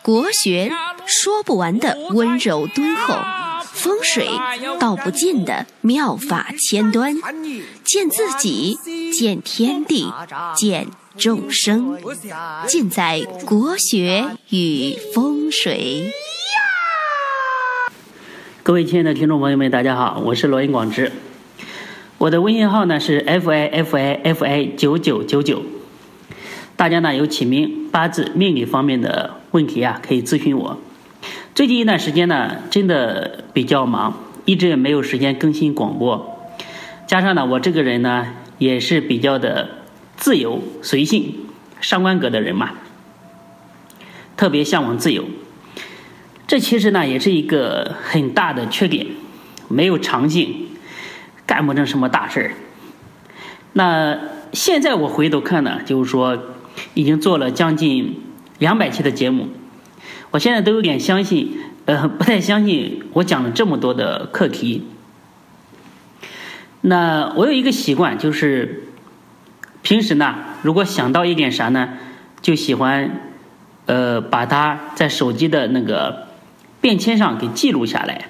国学说不完的温柔敦厚，风水道不尽的妙法千端，见自己，见天地，见众生，尽在国学与风水。各位亲爱的听众朋友们，大家好，我是罗云广之，我的微信号呢是 f i f i f i 九九九九，大家呢有起名、八字、命理方面的问题啊，可以咨询我。最近一段时间呢，真的比较忙，一直也没有时间更新广播，加上呢，我这个人呢也是比较的自由随性、上官格的人嘛，特别向往自由。这其实呢也是一个很大的缺点，没有长性，干不成什么大事儿。那现在我回头看呢，就是说已经做了将近两百期的节目，我现在都有点相信，呃，不太相信我讲了这么多的课题。那我有一个习惯，就是平时呢，如果想到一点啥呢，就喜欢呃把它在手机的那个。便签上给记录下来。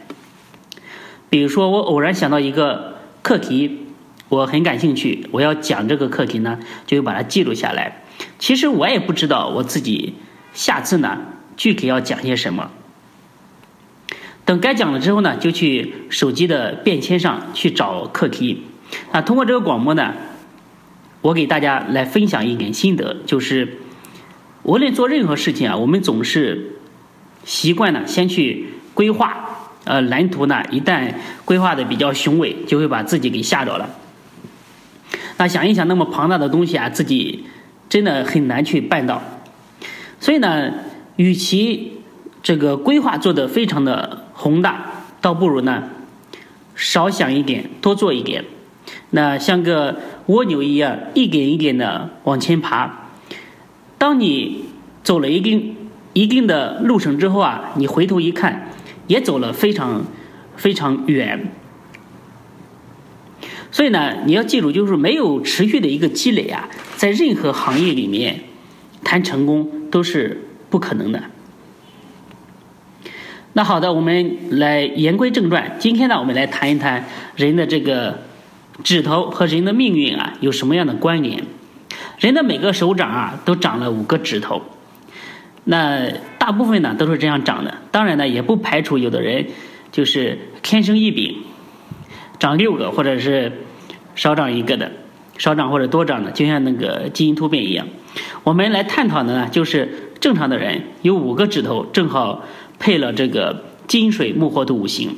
比如说，我偶然想到一个课题，我很感兴趣，我要讲这个课题呢，就把它记录下来。其实我也不知道我自己下次呢具体要讲些什么。等该讲了之后呢，就去手机的便签上去找课题。那通过这个广播呢，我给大家来分享一点心得，就是无论做任何事情啊，我们总是。习惯呢，先去规划，呃，蓝图呢，一旦规划的比较雄伟，就会把自己给吓着了。那想一想，那么庞大的东西啊，自己真的很难去办到。所以呢，与其这个规划做的非常的宏大，倒不如呢，少想一点，多做一点。那像个蜗牛一样，一点一点的往前爬。当你走了一定。一定的路程之后啊，你回头一看，也走了非常非常远。所以呢，你要记住，就是没有持续的一个积累啊，在任何行业里面谈成功都是不可能的。那好的，我们来言归正传，今天呢，我们来谈一谈人的这个指头和人的命运啊有什么样的关联？人的每个手掌啊都长了五个指头。那大部分呢都是这样长的，当然呢也不排除有的人就是天生异禀，长六个或者是少长一个的，少长或者多长的，就像那个基因突变一样。我们来探讨的呢，就是正常的人有五个指头，正好配了这个金水木火土五行。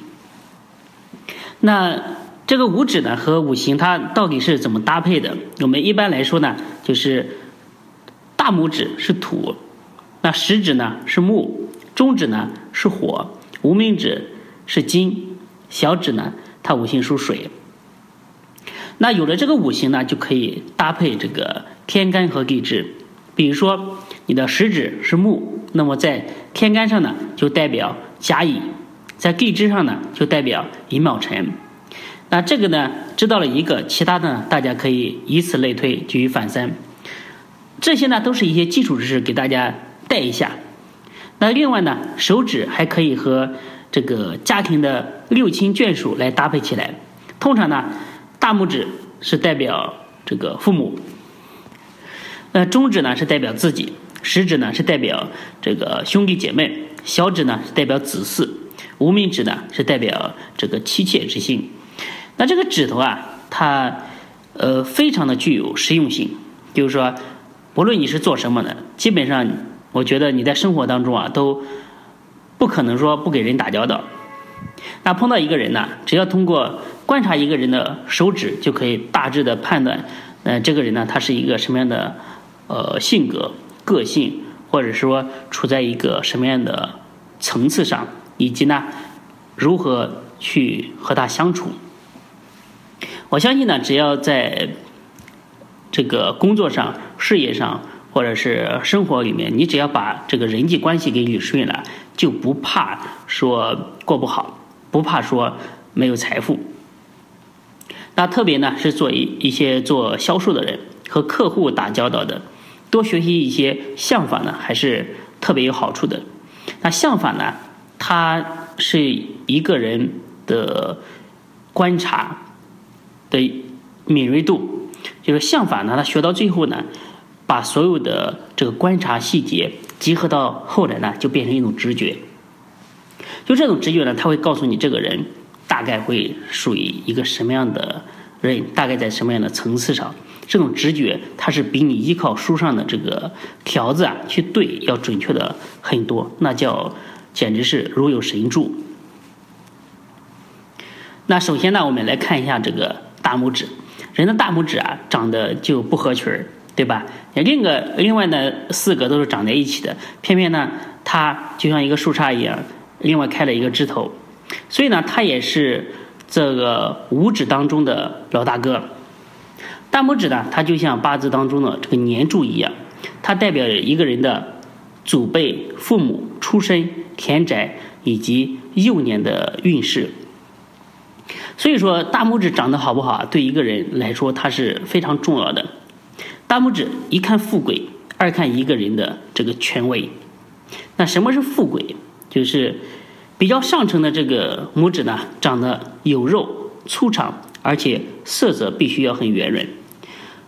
那这个五指呢和五行它到底是怎么搭配的？我们一般来说呢，就是大拇指是土。那食指呢是木，中指呢是火，无名指是金，小指呢它五行属水。那有了这个五行呢，就可以搭配这个天干和地支。比如说你的食指是木，那么在天干上呢就代表甲乙，在地支上呢就代表乙卯辰。那这个呢知道了一个，其他的大家可以以此类推，举一反三。这些呢都是一些基础知识，给大家。带一下，那另外呢，手指还可以和这个家庭的六亲眷属来搭配起来。通常呢，大拇指是代表这个父母，那中指呢是代表自己，食指呢是代表这个兄弟姐妹，小指呢是代表子嗣，无名指呢是代表这个妻妾之心。那这个指头啊，它呃非常的具有实用性，就是说，不论你是做什么的，基本上。我觉得你在生活当中啊，都不可能说不给人打交道。那碰到一个人呢，只要通过观察一个人的手指，就可以大致的判断，呃，这个人呢，他是一个什么样的呃性格、个性，或者说处在一个什么样的层次上，以及呢，如何去和他相处。我相信呢，只要在这个工作上、事业上。或者是生活里面，你只要把这个人际关系给捋顺了，就不怕说过不好，不怕说没有财富。那特别呢是做一一些做销售的人和客户打交道的，多学习一些相法呢，还是特别有好处的。那相法呢，它是一个人的观察的敏锐度，就是相法呢，他学到最后呢，把所有的这个观察细节集合到后来呢，就变成一种直觉。就这种直觉呢，他会告诉你这个人大概会属于一个什么样的人，大概在什么样的层次上。这种直觉，它是比你依靠书上的这个条子啊去对要准确的很多，那叫简直是如有神助。那首先呢，我们来看一下这个大拇指，人的大拇指啊长得就不合群儿，对吧？另个另外呢四个都是长在一起的，偏偏呢它就像一个树杈一样，另外开了一个枝头，所以呢它也是这个五指当中的老大哥。大拇指呢，它就像八字当中的这个年柱一样，它代表一个人的祖辈、父母、出身、田宅以及幼年的运势。所以说，大拇指长得好不好，对一个人来说，它是非常重要的。大拇指一看富贵，二看一个人的这个权威。那什么是富贵？就是比较上乘的这个拇指呢，长得有肉、粗长，而且色泽必须要很圆润。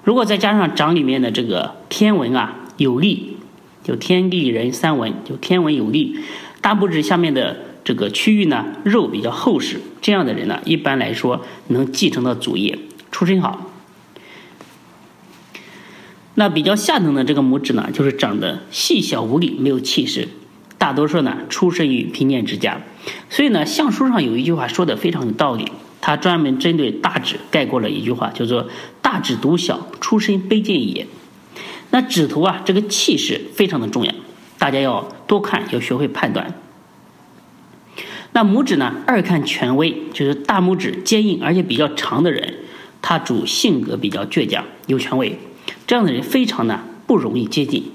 如果再加上掌里面的这个天文啊有力，就天地人三文，就天文有力，大拇指下面的这个区域呢肉比较厚实，这样的人呢一般来说能继承到祖业，出身好。那比较下等的这个拇指呢，就是长得细小无力，没有气势，大多数呢出身于贫贱之家，所以呢相书上有一句话说的非常有道理。他专门针对大指概括了一句话，叫做“大指独小，出身卑贱也”。那指头啊，这个气势非常的重要，大家要多看，要学会判断。那拇指呢，二看权威，就是大拇指坚硬而且比较长的人，他主性格比较倔强，有权威，这样的人非常呢不容易接近。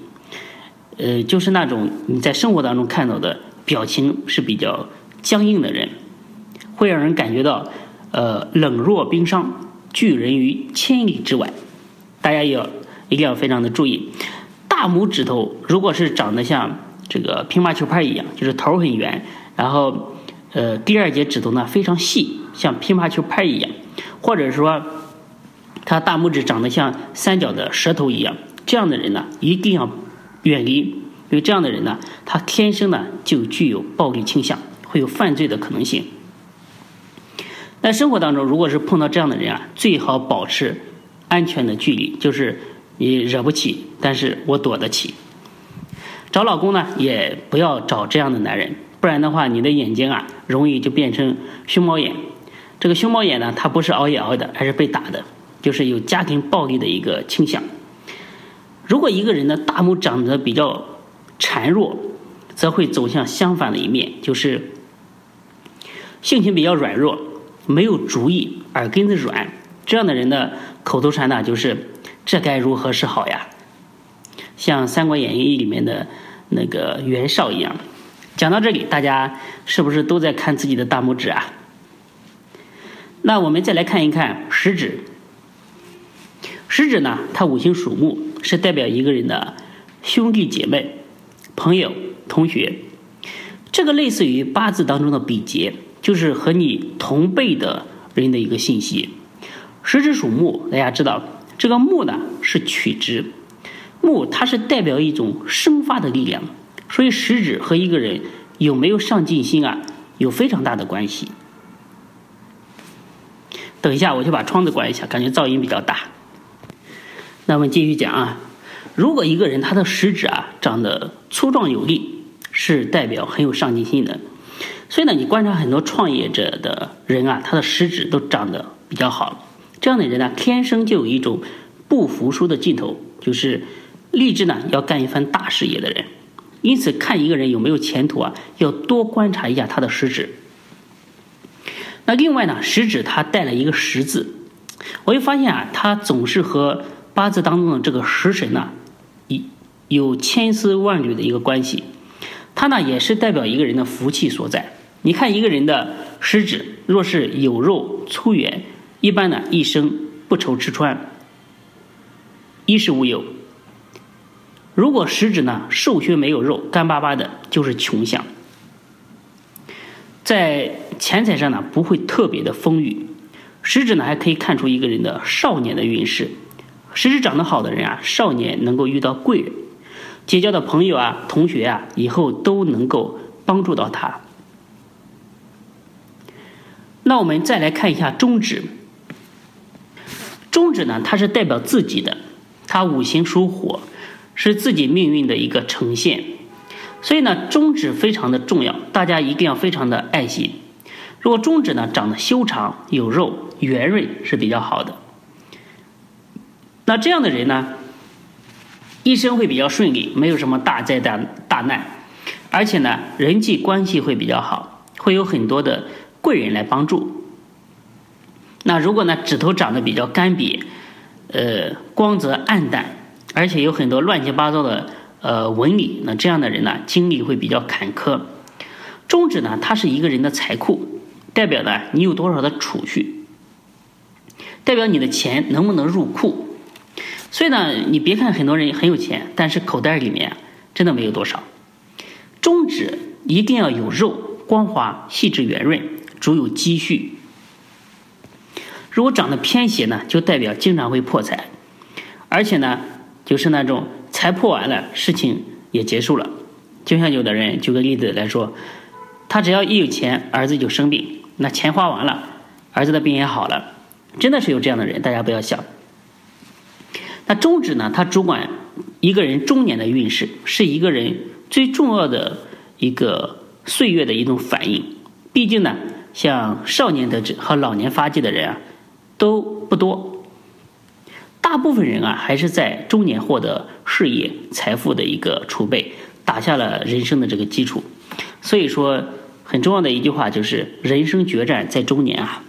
呃，就是那种你在生活当中看到的表情是比较僵硬的人，会让人感觉到。呃，冷若冰霜，拒人于千里之外。大家要一定要非常的注意，大拇指头如果是长得像这个乒乓球拍一样，就是头很圆，然后呃第二节指头呢非常细，像乒乓球拍一样，或者说他大拇指长得像三角的舌头一样，这样的人呢一定要远离，因为这样的人呢，他天生呢就具有暴力倾向，会有犯罪的可能性。在生活当中，如果是碰到这样的人啊，最好保持安全的距离，就是你惹不起，但是我躲得起。找老公呢，也不要找这样的男人，不然的话，你的眼睛啊，容易就变成熊猫眼。这个熊猫眼呢，它不是熬夜熬的，而是被打的，就是有家庭暴力的一个倾向。如果一个人的大拇长得比较孱弱，则会走向相反的一面，就是性情比较软弱。没有主意，耳根子软，这样的人的口头禅呢，就是“这该如何是好呀？”像《三国演义》里面的那个袁绍一样。讲到这里，大家是不是都在看自己的大拇指啊？那我们再来看一看食指。食指呢，它五行属木，是代表一个人的兄弟姐妹、朋友、同学。这个类似于八字当中的比劫。就是和你同辈的人的一个信息。食指属木，大家知道这个木呢是曲直，木它是代表一种生发的力量，所以食指和一个人有没有上进心啊有非常大的关系。等一下，我就把窗子关一下，感觉噪音比较大。那我们继续讲啊，如果一个人他的食指啊长得粗壮有力，是代表很有上进心的。所以呢，你观察很多创业者的人啊，他的食指都长得比较好。这样的人呢，天生就有一种不服输的劲头，就是立志呢要干一番大事业的人。因此，看一个人有没有前途啊，要多观察一下他的食指。那另外呢，食指它带了一个十字，我就发现啊，它总是和八字当中的这个食神呢，一有千丝万缕的一个关系。它呢，也是代表一个人的福气所在。你看一个人的食指，若是有肉粗圆，一般呢一生不愁吃穿，衣食无忧。如果食指呢瘦削没有肉，干巴巴的，就是穷相。在钱财上呢不会特别的丰裕。食指呢还可以看出一个人的少年的运势。食指长得好的人啊，少年能够遇到贵人，结交的朋友啊、同学啊，以后都能够帮助到他。那我们再来看一下中指。中指呢，它是代表自己的，它五行属火，是自己命运的一个呈现。所以呢，中指非常的重要，大家一定要非常的爱惜。如果中指呢长得修长、有肉、圆润是比较好的。那这样的人呢，一生会比较顺利，没有什么大灾大大难，而且呢，人际关系会比较好，会有很多的贵人来帮助。那如果呢，指头长得比较干瘪，呃，光泽暗淡，而且有很多乱七八糟的呃纹理，那这样的人呢，经历会比较坎坷。中指呢，它是一个人的财库，代表呢你有多少的储蓄，代表你的钱能不能入库。所以呢，你别看很多人很有钱，但是口袋里面真的没有多少。中指一定要有肉，光滑、细致、圆润，足有积蓄。如果长得偏斜呢，就代表经常会破财，而且呢，就是那种财破完了，事情也结束了。就像有的人，举个例子来说，他只要一有钱，儿子就生病，那钱花完了，儿子的病也好了，真的是有这样的人，大家不要想。那中指呢？它主管一个人中年的运势，是一个人最重要的一个岁月的一种反应。毕竟呢，像少年得志和老年发迹的人啊，都不多。大部分人啊，还是在中年获得事业财富的一个储备，打下了人生的这个基础。所以说，很重要的一句话就是：“人生决战在中年啊。”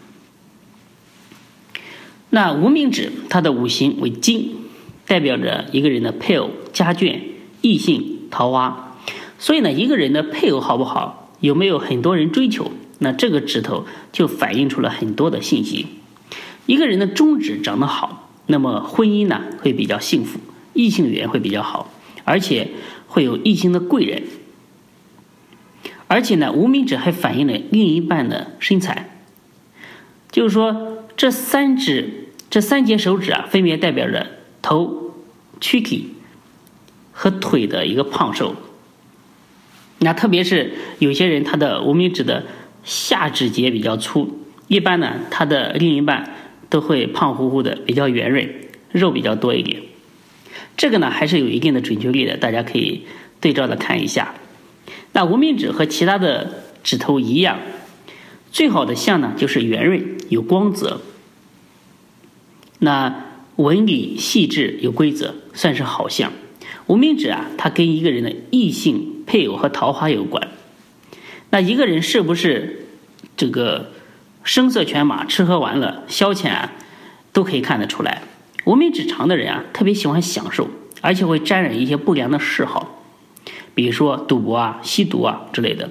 那无名指，它的五行为金。代表着一个人的配偶、家眷、异性、桃花，所以呢，一个人的配偶好不好，有没有很多人追求，那这个指头就反映出了很多的信息。一个人的中指长得好，那么婚姻呢会比较幸福，异性缘会比较好，而且会有异性的贵人。而且呢，无名指还反映了另一半的身材，就是说这三指、这三节手指啊，分别代表着。头、躯体和腿的一个胖瘦，那特别是有些人他的无名指的下指节比较粗，一般呢他的另一半都会胖乎乎的，比较圆润，肉比较多一点。这个呢还是有一定的准确率的，大家可以对照的看一下。那无名指和其他的指头一样，最好的像呢就是圆润有光泽。那。纹理细致有规则，算是好相。无名指啊，它跟一个人的异性配偶和桃花有关。那一个人是不是这个声色犬马、吃喝玩乐、消遣啊，都可以看得出来。无名指长的人啊，特别喜欢享受，而且会沾染一些不良的嗜好，比如说赌博啊、吸毒啊之类的。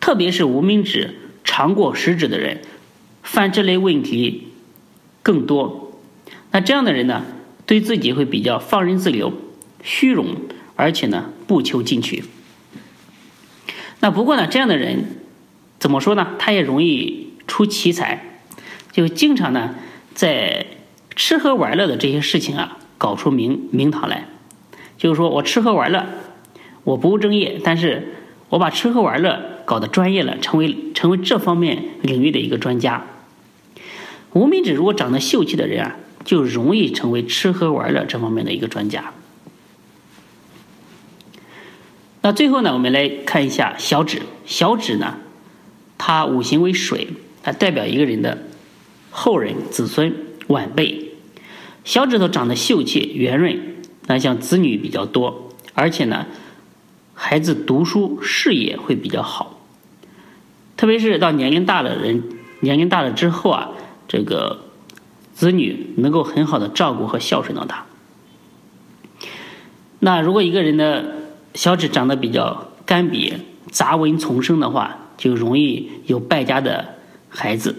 特别是无名指长过食指的人，犯这类问题更多。那这样的人呢，对自己会比较放任自流、虚荣，而且呢不求进取。那不过呢，这样的人怎么说呢？他也容易出奇才，就经常呢在吃喝玩乐的这些事情啊搞出名名堂来。就是说我吃喝玩乐，我不务正业，但是我把吃喝玩乐搞得专业了，成为成为这方面领域的一个专家。无名指如果长得秀气的人啊。就容易成为吃喝玩乐这方面的一个专家。那最后呢，我们来看一下小指。小指呢，它五行为水，它代表一个人的后人、子孙、晚辈。小指头长得秀气、圆润，那像子女比较多，而且呢，孩子读书事业会比较好。特别是到年龄大的人，年龄大了之后啊，这个。子女能够很好的照顾和孝顺到他。那如果一个人的小指长得比较干瘪、杂纹丛生的话，就容易有败家的孩子。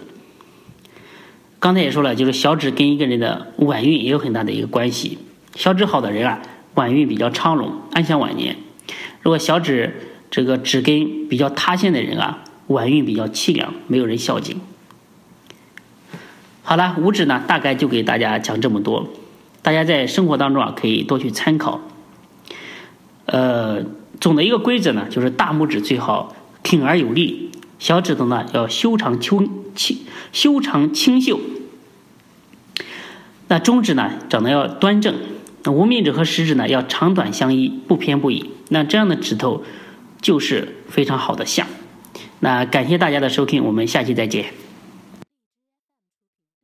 刚才也说了，就是小指跟一个人的晚运也有很大的一个关系。小指好的人啊，晚运比较昌隆，安享晚年。如果小指这个指根比较塌陷的人啊，晚运比较凄凉，没有人孝敬。好了，五指呢，大概就给大家讲这么多，大家在生活当中啊，可以多去参考。呃，总的一个规则呢，就是大拇指最好挺而有力，小指头呢要修长清清修长清秀，那中指呢长得要端正，那无名指和食指呢要长短相依，不偏不倚，那这样的指头就是非常好的相。那感谢大家的收听，我们下期再见。